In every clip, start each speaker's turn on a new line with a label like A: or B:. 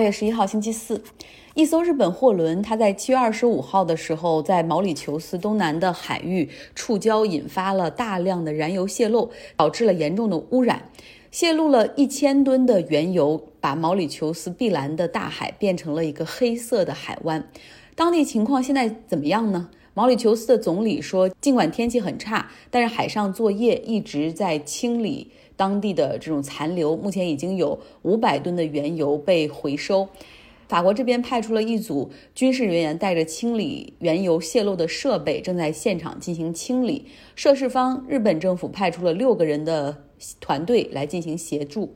A: 八月十一号星期四，一艘日本货轮，它在七月二十五号的时候，在毛里求斯东南的海域触礁，引发了大量的燃油泄漏，导致了严重的污染。泄露了一千吨的原油，把毛里求斯碧蓝的大海变成了一个黑色的海湾。当地情况现在怎么样呢？毛里求斯的总理说，尽管天气很差，但是海上作业一直在清理当地的这种残留。目前已经有五百吨的原油被回收。法国这边派出了一组军事人员，带着清理原油泄漏的设备，正在现场进行清理。涉事方日本政府派出了六个人的。团队来进行协助。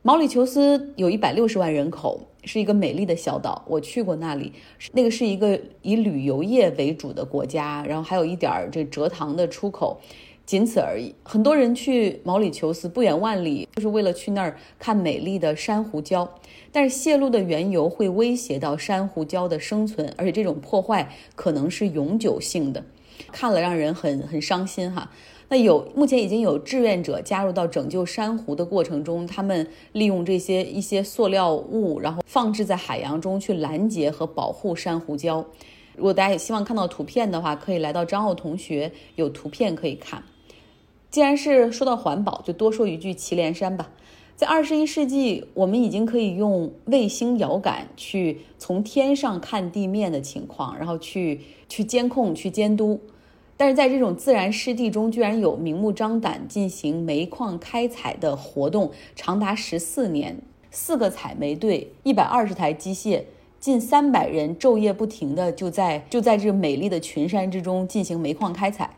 A: 毛里求斯有一百六十万人口，是一个美丽的小岛。我去过那里，那个是一个以旅游业为主的国家，然后还有一点儿这蔗糖的出口，仅此而已。很多人去毛里求斯不远万里，就是为了去那儿看美丽的珊瑚礁。但是泄露的原油会威胁到珊瑚礁的生存，而且这种破坏可能是永久性的，看了让人很很伤心哈。那有目前已经有志愿者加入到拯救珊瑚的过程中，他们利用这些一些塑料物，然后放置在海洋中去拦截和保护珊瑚礁。如果大家也希望看到图片的话，可以来到张奥同学有图片可以看。既然是说到环保，就多说一句祁连山吧。在二十一世纪，我们已经可以用卫星遥感去从天上看地面的情况，然后去去监控、去监督。但是在这种自然湿地中，居然有明目张胆进行煤矿开采的活动，长达十四年，四个采煤队，一百二十台机械，近三百人，昼夜不停的就在就在这美丽的群山之中进行煤矿开采，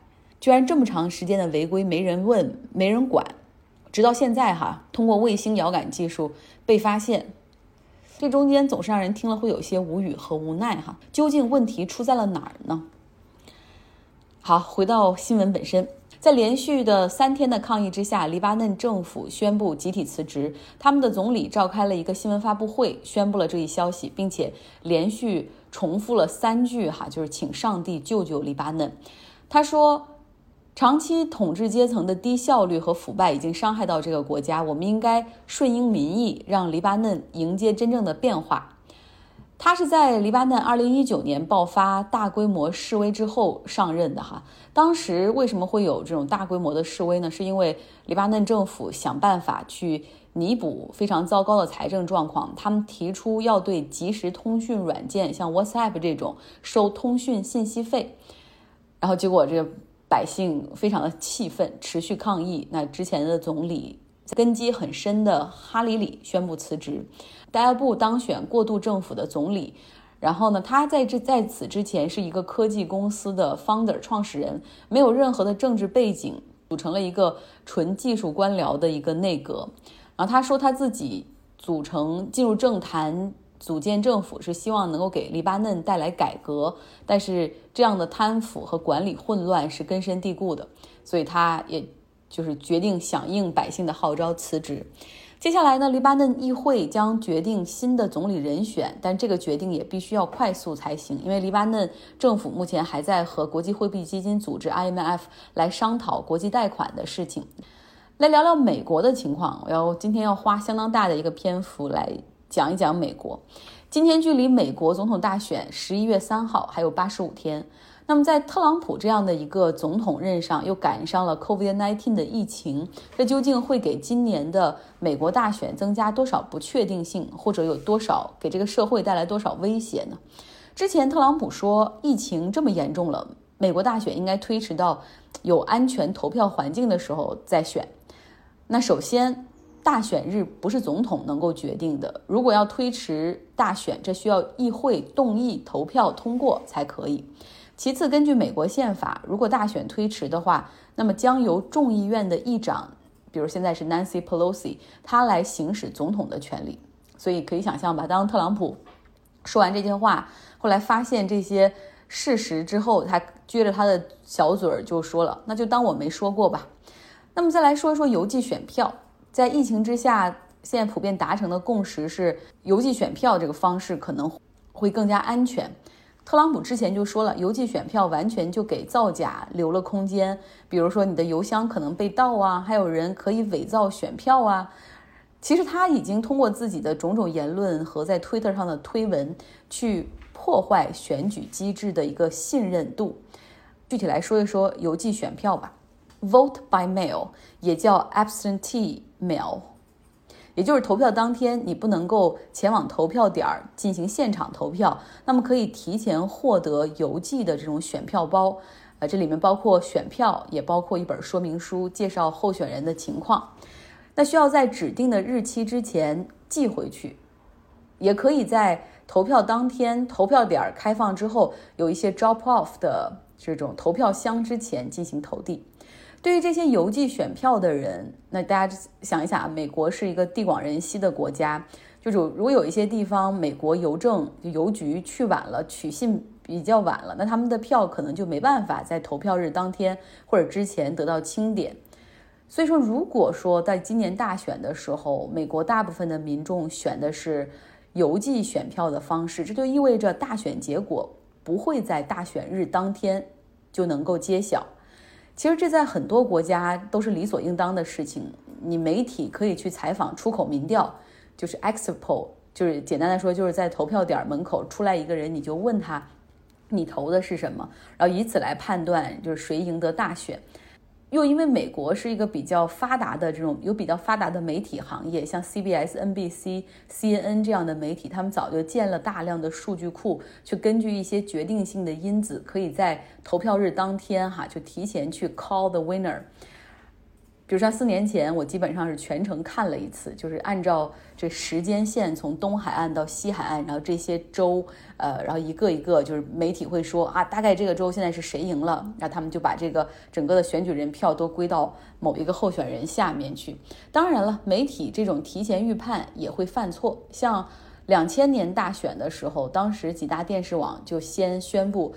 A: 居然这么长时间的违规，没人问，没人管，直到现在哈，通过卫星遥感技术被发现，这中间总是让人听了会有些无语和无奈哈，究竟问题出在了哪儿呢？好，回到新闻本身，在连续的三天的抗议之下，黎巴嫩政府宣布集体辞职。他们的总理召开了一个新闻发布会，宣布了这一消息，并且连续重复了三句哈，就是请上帝救救黎巴嫩。他说，长期统治阶层的低效率和腐败已经伤害到这个国家，我们应该顺应民意，让黎巴嫩迎接真正的变化。他是在黎巴嫩2019年爆发大规模示威之后上任的哈。当时为什么会有这种大规模的示威呢？是因为黎巴嫩政府想办法去弥补非常糟糕的财政状况，他们提出要对即时通讯软件像 WhatsApp 这种收通讯信息费，然后结果这个百姓非常的气愤，持续抗议。那之前的总理根基很深的哈里里宣布辞职。戴尔布当选过渡政府的总理，然后呢，他在这在此之前是一个科技公司的 founder 创始人，没有任何的政治背景，组成了一个纯技术官僚的一个内阁。然后他说他自己组成进入政坛组建政府是希望能够给黎巴嫩带来改革，但是这样的贪腐和管理混乱是根深蒂固的，所以他也就是决定响应百姓的号召辞职。接下来呢，黎巴嫩议会将决定新的总理人选，但这个决定也必须要快速才行，因为黎巴嫩政府目前还在和国际货币基金组织 IMF 来商讨国际贷款的事情。来聊聊美国的情况，我要今天要花相当大的一个篇幅来讲一讲美国。今天距离美国总统大选十一月三号还有八十五天。那么，在特朗普这样的一个总统任上，又赶上了 COVID-19 的疫情，这究竟会给今年的美国大选增加多少不确定性，或者有多少给这个社会带来多少威胁呢？之前特朗普说，疫情这么严重了，美国大选应该推迟到有安全投票环境的时候再选。那首先，大选日不是总统能够决定的，如果要推迟大选，这需要议会动议投票通过才可以。其次，根据美国宪法，如果大选推迟的话，那么将由众议院的议长，比如现在是 Nancy Pelosi，他来行使总统的权利。所以可以想象吧，当特朗普说完这些话，后来发现这些事实之后，他撅着他的小嘴儿就说了：“那就当我没说过吧。”那么再来说一说邮寄选票，在疫情之下，现在普遍达成的共识是，邮寄选票这个方式可能会更加安全。特朗普之前就说了，邮寄选票完全就给造假留了空间。比如说，你的邮箱可能被盗啊，还有人可以伪造选票啊。其实他已经通过自己的种种言论和在推特上的推文，去破坏选举机制的一个信任度。具体来说一说邮寄选票吧，Vote by mail 也叫 absentee mail，也就是投票当天你不能够前往投票点儿进行现场投票，那么可以提前获得邮寄的这种选票包。呃，这里面包括选票，也包括一本说明书，介绍候选人的情况。那需要在指定的日期之前寄回去，也可以在投票当天投票点开放之后，有一些 drop off 的这种投票箱之前进行投递。对于这些邮寄选票的人，那大家想一想啊，美国是一个地广人稀的国家，就是如果有一些地方美国邮政邮局去晚了，取信比较晚了，那他们的票可能就没办法在投票日当天或者之前得到清点。所以说，如果说在今年大选的时候，美国大部分的民众选的是邮寄选票的方式，这就意味着大选结果不会在大选日当天就能够揭晓。其实这在很多国家都是理所应当的事情。你媒体可以去采访出口民调，就是 exit poll，就是简单的说，就是在投票点门口出来一个人，你就问他你投的是什么，然后以此来判断就是谁赢得大选。又因为美国是一个比较发达的这种有比较发达的媒体行业，像 CBS、NBC、CNN 这样的媒体，他们早就建了大量的数据库，去根据一些决定性的因子，可以在投票日当天哈就提前去 call the winner。比如说四年前，我基本上是全程看了一次，就是按照这时间线从东海岸到西海岸，然后这些州，呃，然后一个一个就是媒体会说啊，大概这个州现在是谁赢了，那他们就把这个整个的选举人票都归到某一个候选人下面去。当然了，媒体这种提前预判也会犯错，像两千年大选的时候，当时几大电视网就先宣布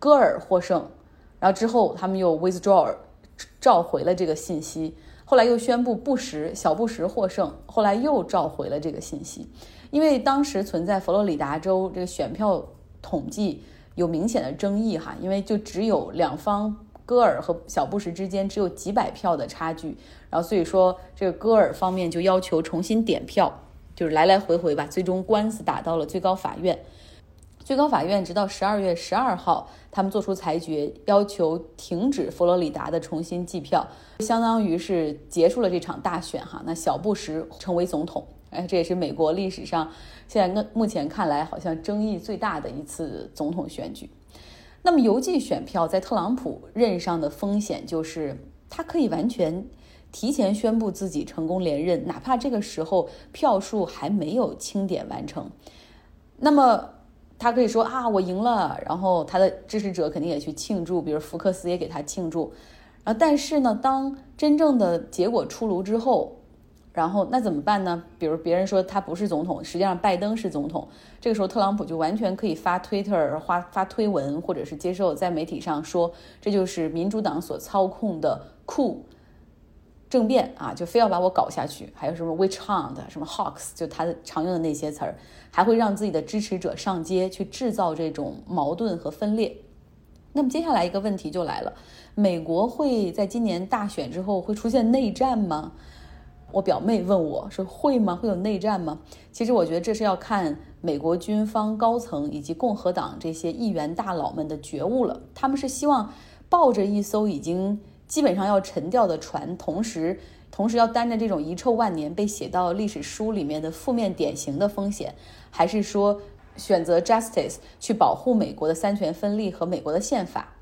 A: 戈尔获胜，然后之后他们又 withdraw。召回了这个信息，后来又宣布布什小布什获胜，后来又召回了这个信息，因为当时存在佛罗里达州这个选票统计有明显的争议哈，因为就只有两方戈尔和小布什之间只有几百票的差距，然后所以说这个戈尔方面就要求重新点票，就是来来回回吧，最终官司打到了最高法院。最高法院直到十二月十二号，他们做出裁决，要求停止佛罗里达的重新计票，相当于是结束了这场大选哈。那小布什成为总统，哎，这也是美国历史上现在目前看来好像争议最大的一次总统选举。那么邮寄选票在特朗普任上的风险就是，他可以完全提前宣布自己成功连任，哪怕这个时候票数还没有清点完成。那么。他可以说啊，我赢了，然后他的支持者肯定也去庆祝，比如福克斯也给他庆祝。然后，但是呢，当真正的结果出炉之后，然后那怎么办呢？比如别人说他不是总统，实际上拜登是总统，这个时候特朗普就完全可以发 Twitter、发发推文，或者是接受在媒体上说，这就是民主党所操控的酷。政变啊，就非要把我搞下去，还有什么 witch hunt，什么 hawks，就他常用的那些词儿，还会让自己的支持者上街去制造这种矛盾和分裂。那么接下来一个问题就来了：美国会在今年大选之后会出现内战吗？我表妹问我说会吗？会有内战吗？其实我觉得这是要看美国军方高层以及共和党这些议员大佬们的觉悟了。他们是希望抱着一艘已经。基本上要沉掉的船，同时同时要担着这种遗臭万年被写到历史书里面的负面典型的风险，还是说选择 justice 去保护美国的三权分立和美国的宪法？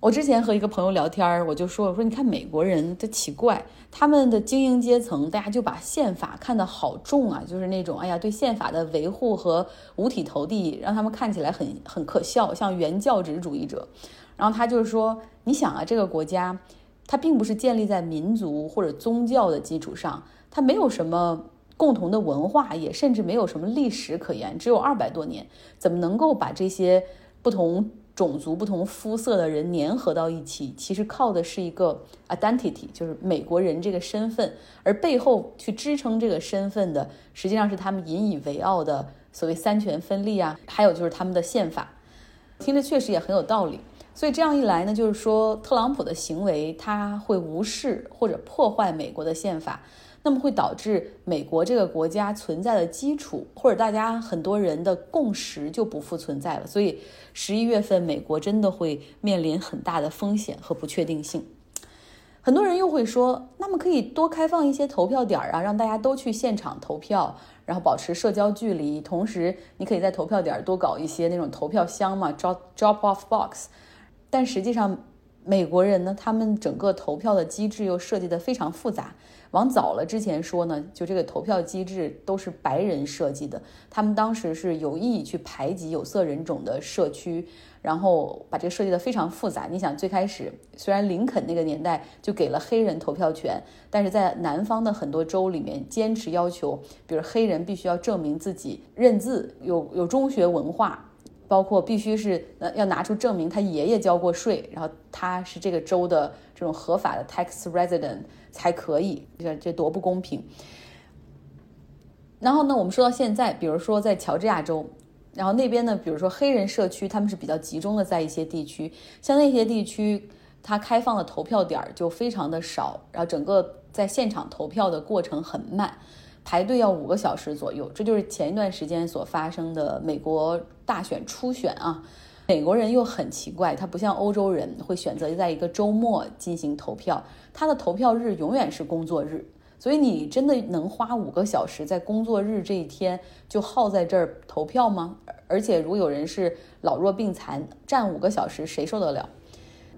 A: 我之前和一个朋友聊天，我就说我说你看美国人的奇怪，他们的精英阶层大家就把宪法看得好重啊，就是那种哎呀对宪法的维护和五体投地，让他们看起来很很可笑，像原教旨主义者。然后他就是说，你想啊，这个国家，它并不是建立在民族或者宗教的基础上，它没有什么共同的文化，也甚至没有什么历史可言，只有二百多年，怎么能够把这些不同种族、不同肤色的人粘合到一起？其实靠的是一个 identity，就是美国人这个身份，而背后去支撑这个身份的，实际上是他们引以为傲的所谓三权分立啊，还有就是他们的宪法，听着确实也很有道理。所以这样一来呢，就是说特朗普的行为他会无视或者破坏美国的宪法。那么会导致美国这个国家存在的基础，或者大家很多人的共识就不复存在了。所以十一月份美国真的会面临很大的风险和不确定性。很多人又会说，那么可以多开放一些投票点啊，让大家都去现场投票，然后保持社交距离，同时你可以在投票点多搞一些那种投票箱嘛，drop drop off box。但实际上，美国人呢，他们整个投票的机制又设计得非常复杂。往早了之前说呢，就这个投票机制都是白人设计的，他们当时是有意去排挤有色人种的社区，然后把这个设计的非常复杂。你想，最开始虽然林肯那个年代就给了黑人投票权，但是在南方的很多州里面坚持要求，比如黑人必须要证明自己认字，有有中学文化。包括必须是呃要拿出证明他爷爷交过税，然后他是这个州的这种合法的 tax resident 才可以，这这多不公平。然后呢，我们说到现在，比如说在乔治亚州，然后那边呢，比如说黑人社区，他们是比较集中的在一些地区，像那些地区，它开放的投票点就非常的少，然后整个在现场投票的过程很慢。排队要五个小时左右，这就是前一段时间所发生的美国大选初选啊。美国人又很奇怪，他不像欧洲人会选择在一个周末进行投票，他的投票日永远是工作日。所以你真的能花五个小时在工作日这一天就耗在这儿投票吗？而且如有人是老弱病残，站五个小时谁受得了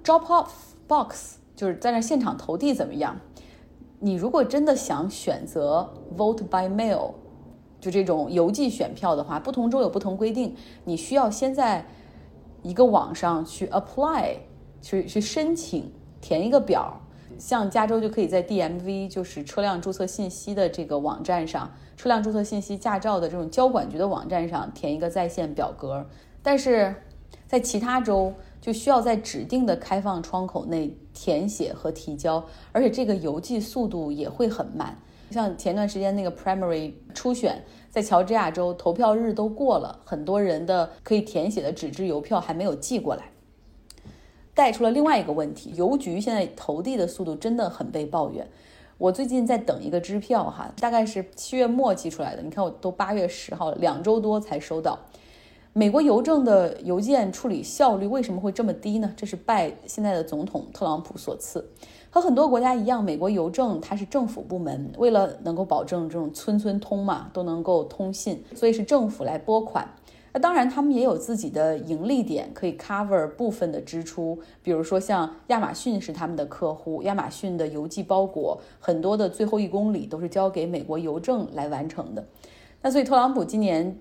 A: ？Drop off box 就是在那现场投递怎么样？你如果真的想选择 vote by mail，就这种邮寄选票的话，不同州有不同规定。你需要先在一个网上去 apply，去去申请，填一个表。像加州就可以在 DMV，就是车辆注册信息的这个网站上，车辆注册信息、驾照的这种交管局的网站上填一个在线表格。但是在其他州，就需要在指定的开放窗口内填写和提交，而且这个邮寄速度也会很慢。像前段时间那个 primary 初选，在乔治亚州投票日都过了，很多人的可以填写的纸质邮票还没有寄过来，带出了另外一个问题：邮局现在投递的速度真的很被抱怨。我最近在等一个支票，哈，大概是七月末寄出来的，你看我都八月十号了，两周多才收到。美国邮政的邮件处理效率为什么会这么低呢？这是拜现在的总统特朗普所赐。和很多国家一样，美国邮政它是政府部门，为了能够保证这种村村通嘛，都能够通信，所以是政府来拨款。那当然，他们也有自己的盈利点，可以 cover 部分的支出。比如说，像亚马逊是他们的客户，亚马逊的邮寄包裹很多的最后一公里都是交给美国邮政来完成的。那所以，特朗普今年。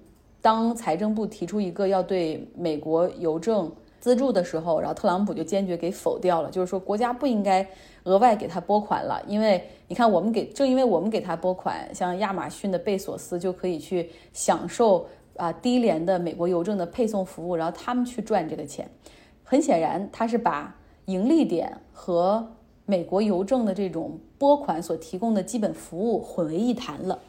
A: 当财政部提出一个要对美国邮政资助的时候，然后特朗普就坚决给否掉了，就是说国家不应该额外给他拨款了，因为你看我们给正因为我们给他拨款，像亚马逊的贝索斯就可以去享受啊低廉的美国邮政的配送服务，然后他们去赚这个钱。很显然，他是把盈利点和美国邮政的这种拨款所提供的基本服务混为一谈了。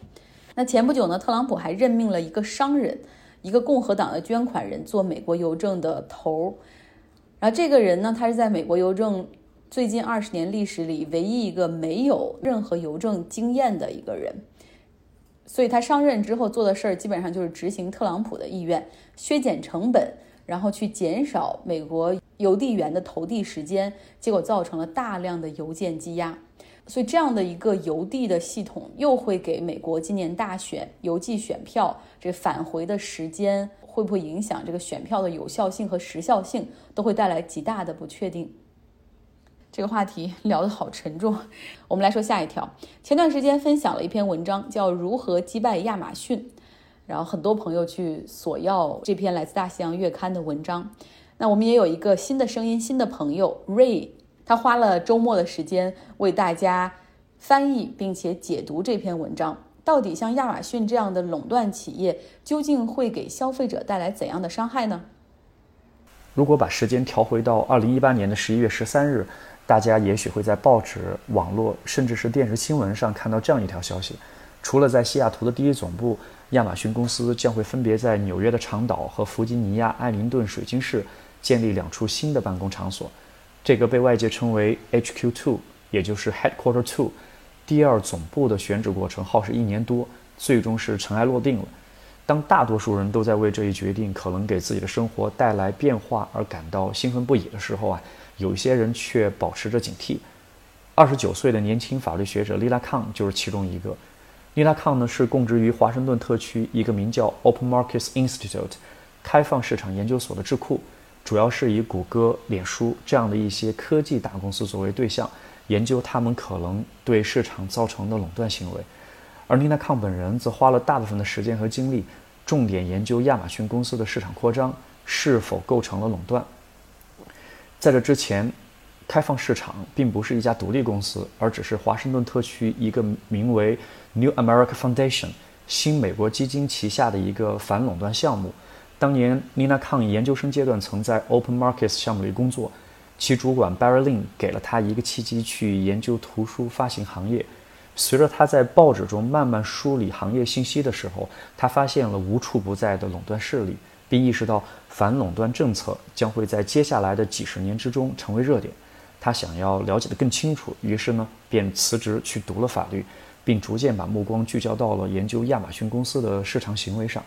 A: 那前不久呢，特朗普还任命了一个商人，一个共和党的捐款人做美国邮政的头儿。然后这个人呢，他是在美国邮政最近二十年历史里唯一一个没有任何邮政经验的一个人。所以他上任之后做的事儿基本上就是执行特朗普的意愿，削减成本，然后去减少美国邮递员的投递时间，结果造成了大量的邮件积压。所以这样的一个邮递的系统，又会给美国今年大选邮寄选票这返回的时间，会不会影响这个选票的有效性和时效性，都会带来极大的不确定。这个话题聊得好沉重，我们来说下一条。前段时间分享了一篇文章，叫《如何击败亚马逊》，然后很多朋友去索要这篇来自大西洋月刊的文章。那我们也有一个新的声音，新的朋友 Ray。他花了周末的时间为大家翻译并且解读这篇文章。到底像亚马逊这样的垄断企业，究竟会给消费者带来怎样的伤害呢？
B: 如果把时间调回到二零一八年的十一月十三日，大家也许会在报纸、网络甚至是电视新闻上看到这样一条消息：除了在西雅图的第一总部，亚马逊公司将会分别在纽约的长岛和弗吉尼亚艾灵顿水晶市建立两处新的办公场所。这个被外界称为 HQ Two，也就是 Headquarter Two，第二总部的选址过程耗时一年多，最终是尘埃落定了。当大多数人都在为这一决定可能给自己的生活带来变化而感到兴奋不已的时候啊，有一些人却保持着警惕。二十九岁的年轻法律学者丽拉康就是其中一个。丽拉康呢是供职于华盛顿特区一个名叫 Open Markets Institute 开放市场研究所的智库，主要是以谷歌、脸书这样的一些科技大公司作为对象。研究他们可能对市场造成的垄断行为，而妮娜康本人则花了大部分的时间和精力，重点研究亚马逊公司的市场扩张是否构成了垄断。在这之前，开放市场并不是一家独立公司，而只是华盛顿特区一个名为 New America Foundation 新美国基金旗下的一个反垄断项目。当年妮娜康研究生阶段曾在 Open Markets 项目里工作。其主管 Barry Lin 给了他一个契机去研究图书发行行业。随着他在报纸中慢慢梳理行业信息的时候，他发现了无处不在的垄断势力，并意识到反垄断政策将会在接下来的几十年之中成为热点。他想要了解得更清楚，于是呢便辞职去读了法律，并逐渐把目光聚焦到了研究亚马逊公司的市场行为上。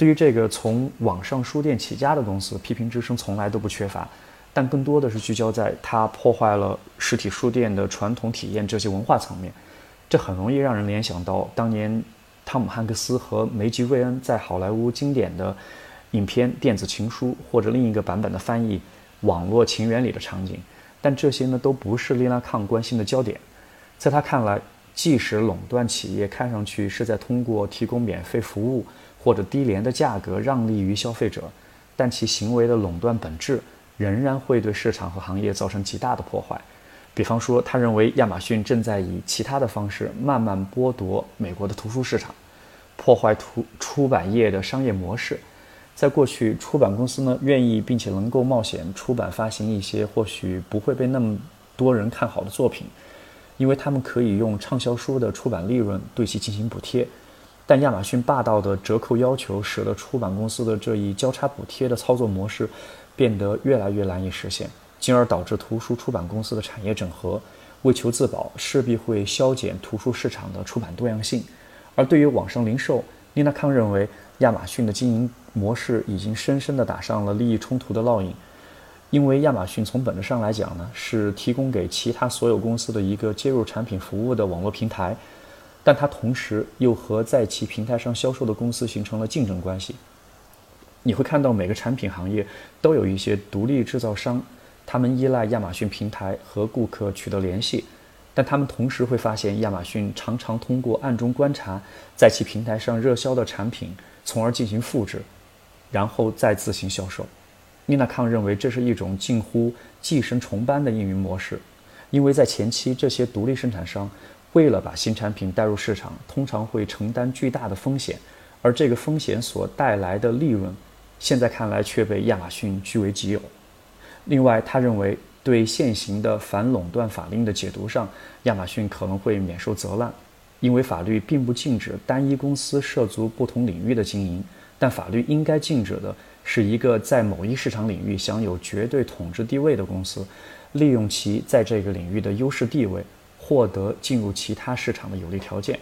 B: 对于这个从网上书店起家的公司，批评之声从来都不缺乏。但更多的是聚焦在它破坏了实体书店的传统体验这些文化层面，这很容易让人联想到当年汤姆汉克斯和梅吉瑞恩在好莱坞经典的影片《电子情书》或者另一个版本的翻译《网络情缘》里的场景。但这些呢都不是丽拉康关心的焦点。在他看来，即使垄断企业看上去是在通过提供免费服务或者低廉的价格让利于消费者，但其行为的垄断本质。仍然会对市场和行业造成极大的破坏。比方说，他认为亚马逊正在以其他的方式慢慢剥夺美国的图书市场，破坏图出版业的商业模式。在过去，出版公司呢愿意并且能够冒险出版发行一些或许不会被那么多人看好的作品，因为他们可以用畅销书的出版利润对其进行补贴。但亚马逊霸道的折扣要求，使得出版公司的这一交叉补贴的操作模式。变得越来越难以实现，进而导致图书出版公司的产业整合。为求自保，势必会削减图书市场的出版多样性。而对于网上零售，丽娜康认为，亚马逊的经营模式已经深深地打上了利益冲突的烙印。因为亚马逊从本质上来讲呢，是提供给其他所有公司的一个接入产品服务的网络平台，但它同时又和在其平台上销售的公司形成了竞争关系。你会看到每个产品行业都有一些独立制造商，他们依赖亚马逊平台和顾客取得联系，但他们同时会发现亚马逊常常通过暗中观察在其平台上热销的产品，从而进行复制，然后再自行销售。妮娜康认为这是一种近乎寄生虫般的运营模式，因为在前期这些独立生产商为了把新产品带入市场，通常会承担巨大的风险，而这个风险所带来的利润。现在看来却被亚马逊据为己有。另外，他认为对现行的反垄断法令的解读上，亚马逊可能会免受责难，因为法律并不禁止单一公司涉足不同领域的经营，但法律应该禁止的是一个在某一市场领域享有绝对统治地位的公司，利用其在这个领域的优势地位，获得进入其他市场的有利条件。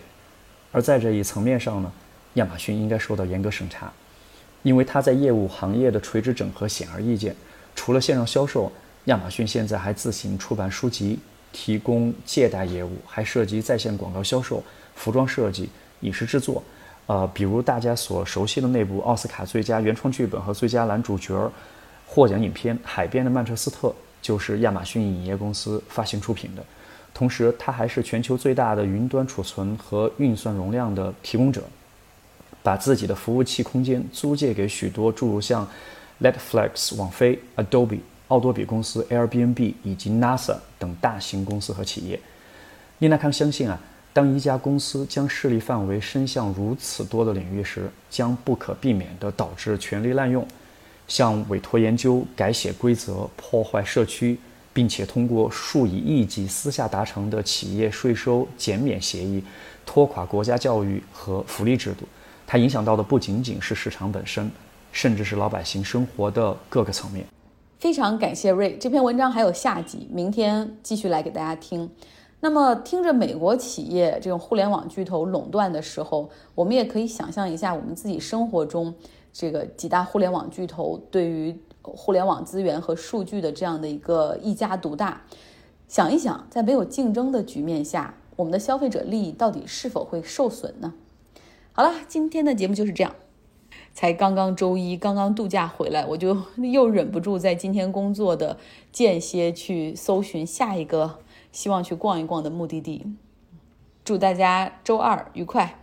B: 而在这一层面上呢，亚马逊应该受到严格审查。因为它在业务行业的垂直整合显而易见，除了线上销售，亚马逊现在还自行出版书籍，提供借贷业务，还涉及在线广告销售、服装设计、影视制作。呃，比如大家所熟悉的那部奥斯卡最佳原创剧本和最佳男主角获奖影片《海边的曼彻斯特》，就是亚马逊影业公司发行出品的。同时，它还是全球最大的云端储存和运算容量的提供者。把自己的服务器空间租借给许多诸如像 Netflix、网飞、Adobe、奥多比公司、Airbnb 以及 NASA 等大型公司和企业。丽娜康相信啊，当一家公司将势力范围伸向如此多的领域时，将不可避免地导致权力滥用，像委托研究、改写规则、破坏社区，并且通过数以亿计私下达成的企业税收减免协议，拖垮国家教育和福利制度。它影响到的不仅仅是市场本身，甚至是老百姓生活的各个层面。
A: 非常感谢瑞，这篇文章还有下集，明天继续来给大家听。那么听着美国企业这种互联网巨头垄断的时候，我们也可以想象一下我们自己生活中这个几大互联网巨头对于互联网资源和数据的这样的一个一家独大。想一想，在没有竞争的局面下，我们的消费者利益到底是否会受损呢？好了，今天的节目就是这样。才刚刚周一，刚刚度假回来，我就 又忍不住在今天工作的间歇去搜寻下一个希望去逛一逛的目的地。祝大家周二愉快！